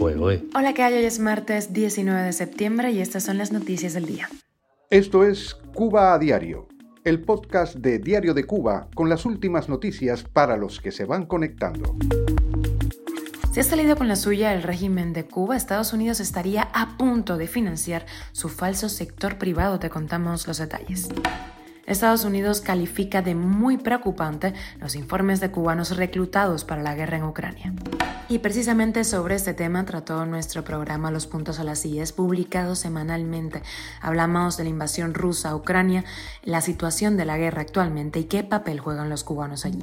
Hola, ¿qué hay? Hoy es martes 19 de septiembre y estas son las noticias del día. Esto es Cuba a Diario, el podcast de Diario de Cuba con las últimas noticias para los que se van conectando. Si ha salido con la suya el régimen de Cuba, Estados Unidos estaría a punto de financiar su falso sector privado. Te contamos los detalles. Estados Unidos califica de muy preocupante los informes de cubanos reclutados para la guerra en Ucrania. Y precisamente sobre este tema trató nuestro programa Los Puntos a las IES, publicado semanalmente. Hablamos de la invasión rusa a Ucrania, la situación de la guerra actualmente y qué papel juegan los cubanos allí.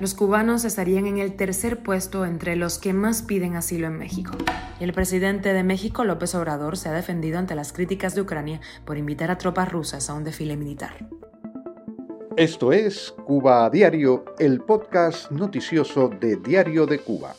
Los cubanos estarían en el tercer puesto entre los que más piden asilo en México. Y el presidente de México, López Obrador, se ha defendido ante las críticas de Ucrania por invitar a tropas rusas a un desfile militar. Esto es Cuba a Diario, el podcast noticioso de Diario de Cuba.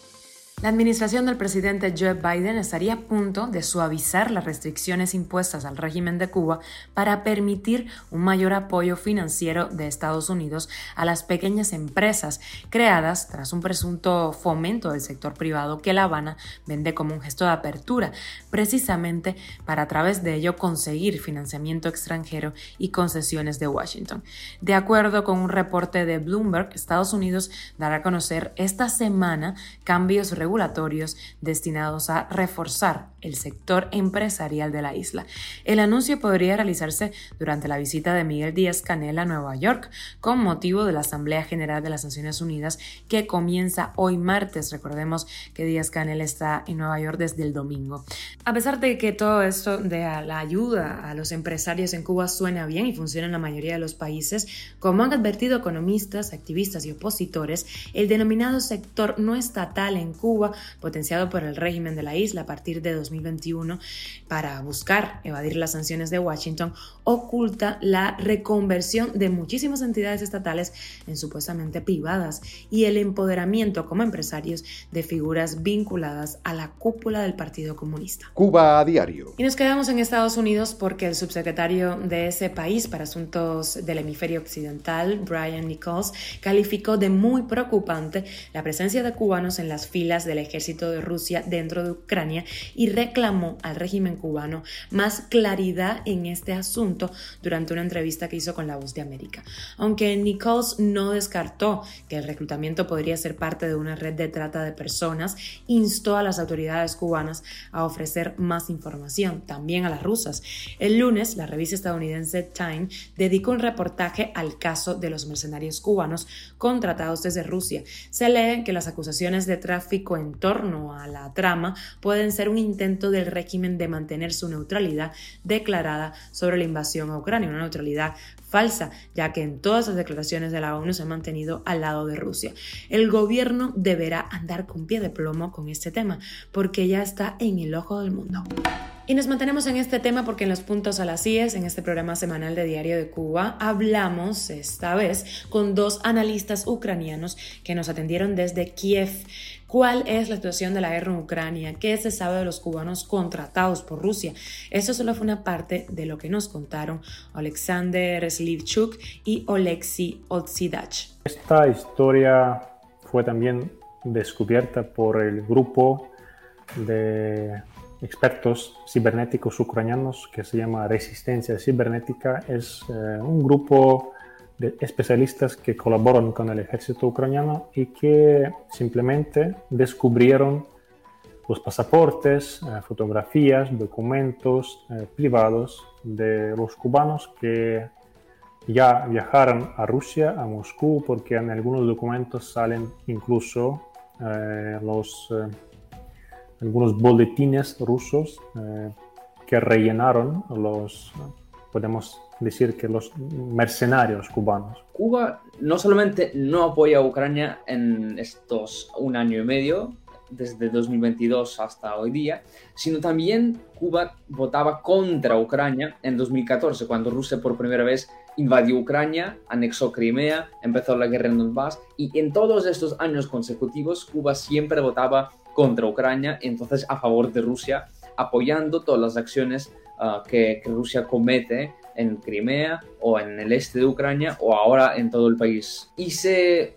La administración del presidente Joe Biden estaría a punto de suavizar las restricciones impuestas al régimen de Cuba para permitir un mayor apoyo financiero de Estados Unidos a las pequeñas empresas creadas tras un presunto fomento del sector privado que La Habana vende como un gesto de apertura, precisamente para a través de ello conseguir financiamiento extranjero y concesiones de Washington. De acuerdo con un reporte de Bloomberg, Estados Unidos dará a conocer esta semana cambios regulatorios regulatorios destinados a reforzar el sector empresarial de la isla. El anuncio podría realizarse durante la visita de Miguel Díaz Canel a Nueva York con motivo de la Asamblea General de las Naciones Unidas que comienza hoy martes. Recordemos que Díaz Canel está en Nueva York desde el domingo. A pesar de que todo esto de la ayuda a los empresarios en Cuba suena bien y funciona en la mayoría de los países, como han advertido economistas, activistas y opositores, el denominado sector no estatal en Cuba potenciado por el régimen de la isla a partir de 2021 para buscar evadir las sanciones de Washington, oculta la reconversión de muchísimas entidades estatales en supuestamente privadas y el empoderamiento como empresarios de figuras vinculadas a la cúpula del Partido Comunista. Cuba a diario. Y nos quedamos en Estados Unidos porque el subsecretario de ese país para asuntos del hemisferio occidental, Brian Nichols, calificó de muy preocupante la presencia de cubanos en las filas del ejército de Rusia dentro de Ucrania y reclamó al régimen cubano más claridad en este asunto durante una entrevista que hizo con La Voz de América. Aunque Nichols no descartó que el reclutamiento podría ser parte de una red de trata de personas, instó a las autoridades cubanas a ofrecer más información, también a las rusas. El lunes, la revista estadounidense Time dedicó un reportaje al caso de los mercenarios cubanos contratados desde Rusia. Se lee que las acusaciones de tráfico en torno a la trama pueden ser un intento del régimen de mantener su neutralidad declarada sobre la invasión a Ucrania, una neutralidad falsa, ya que en todas las declaraciones de la ONU se ha mantenido al lado de Rusia. El gobierno deberá andar con pie de plomo con este tema, porque ya está en el ojo del mundo. Y nos mantenemos en este tema porque en los puntos a las IES, en este programa semanal de Diario de Cuba, hablamos esta vez con dos analistas ucranianos que nos atendieron desde Kiev. ¿Cuál es la situación de la guerra en Ucrania? ¿Qué se sabe de los cubanos contratados por Rusia? Eso solo fue una parte de lo que nos contaron Alexander Slivchuk y Oleksiy Otsidach. Esta historia fue también descubierta por el grupo de expertos cibernéticos ucranianos que se llama Resistencia Cibernética. Es eh, un grupo de especialistas que colaboran con el ejército ucraniano y que simplemente descubrieron los pasaportes, eh, fotografías, documentos eh, privados de los cubanos que ya viajaron a Rusia, a Moscú, porque en algunos documentos salen incluso los algunos boletines rusos eh, que rellenaron los, podemos decir que los mercenarios cubanos. Cuba no solamente no apoya a Ucrania en estos un año y medio, desde 2022 hasta hoy día, sino también Cuba votaba contra Ucrania en 2014, cuando Rusia por primera vez invadió Ucrania, anexó Crimea, empezó la guerra en Donbass, y en todos estos años consecutivos Cuba siempre votaba contra Ucrania, entonces a favor de Rusia, apoyando todas las acciones ah, que, Rusia comete en Crimea o en el este de Ucrania o ahora en todo el país. Y si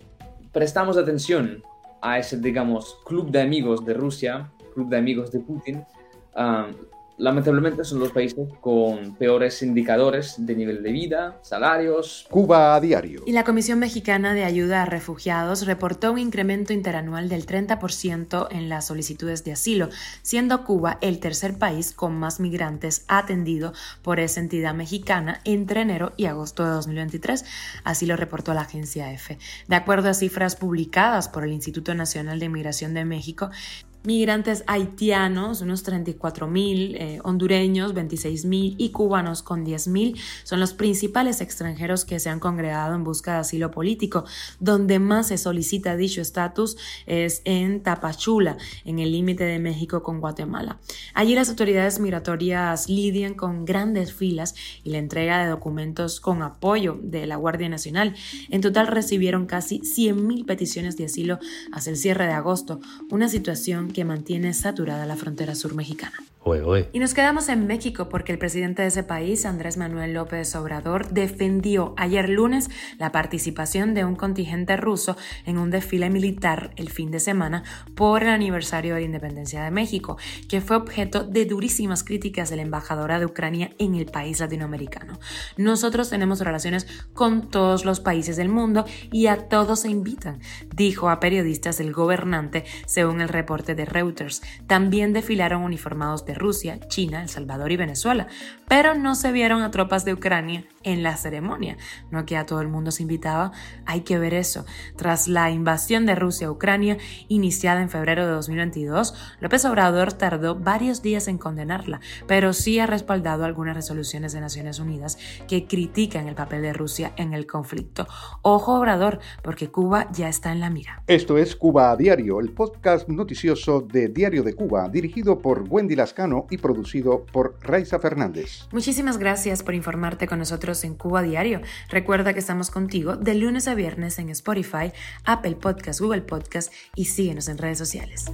prestamos atención a ese, digamos, club de amigos de Rusia, club de amigos de Putin, lamentablemente son los países con peores indicadores de nivel de vida, salarios. Cuba a diario. Y la Comisión Mexicana de Ayuda a Refugiados reportó un incremento interanual del 30% en las solicitudes de asilo, siendo Cuba el tercer país con más migrantes atendido por esa entidad mexicana entre enero y agosto de 2023. Así lo reportó la agencia EFE. De acuerdo a cifras publicadas por el Instituto Nacional de Inmigración de México, migrantes haitianos, unos 34 mil, eh, hondureños 26 mil y cubanos con 10 mil son los principales extranjeros que se han congregado en busca de asilo político. Donde más se solicita dicho estatus es en Tapachula, en el límite de México con Guatemala. Allí las autoridades migratorias lidian con grandes filas y la entrega de documentos con apoyo de la Guardia Nacional. En total recibieron casi 100 mil peticiones de asilo hasta el cierre de agosto, una situación que mantiene saturada la frontera sur mexicana. Y nos quedamos en México porque el presidente de ese país, Andrés Manuel López Obrador, defendió ayer lunes la participación de un contingente ruso en un desfile militar el fin de semana por el aniversario de la independencia de México, que fue objeto de durísimas críticas de la embajadora de Ucrania en el país latinoamericano. Nosotros tenemos relaciones con todos los países del mundo y a todos se invitan, dijo a periodistas el gobernante según el reporte de Reuters. También desfilaron uniformados de Rusia, China, El Salvador y Venezuela, pero no se vieron a tropas de Ucrania en la ceremonia. No que a todo el mundo se invitaba, hay que ver eso. Tras la invasión de Rusia a Ucrania, iniciada en febrero de 2022, López Obrador tardó varios días en condenarla, pero sí ha respaldado algunas resoluciones de Naciones Unidas que critican el papel de Rusia en el conflicto. Ojo Obrador, porque Cuba ya está en la mira. Esto es Cuba a Diario, el podcast noticioso de Diario de Cuba, dirigido por Wendy Lascano y producido por Raiza Fernández. Muchísimas gracias por informarte con nosotros en Cuba Diario. Recuerda que estamos contigo de lunes a viernes en Spotify, Apple Podcast, Google Podcast y síguenos en redes sociales.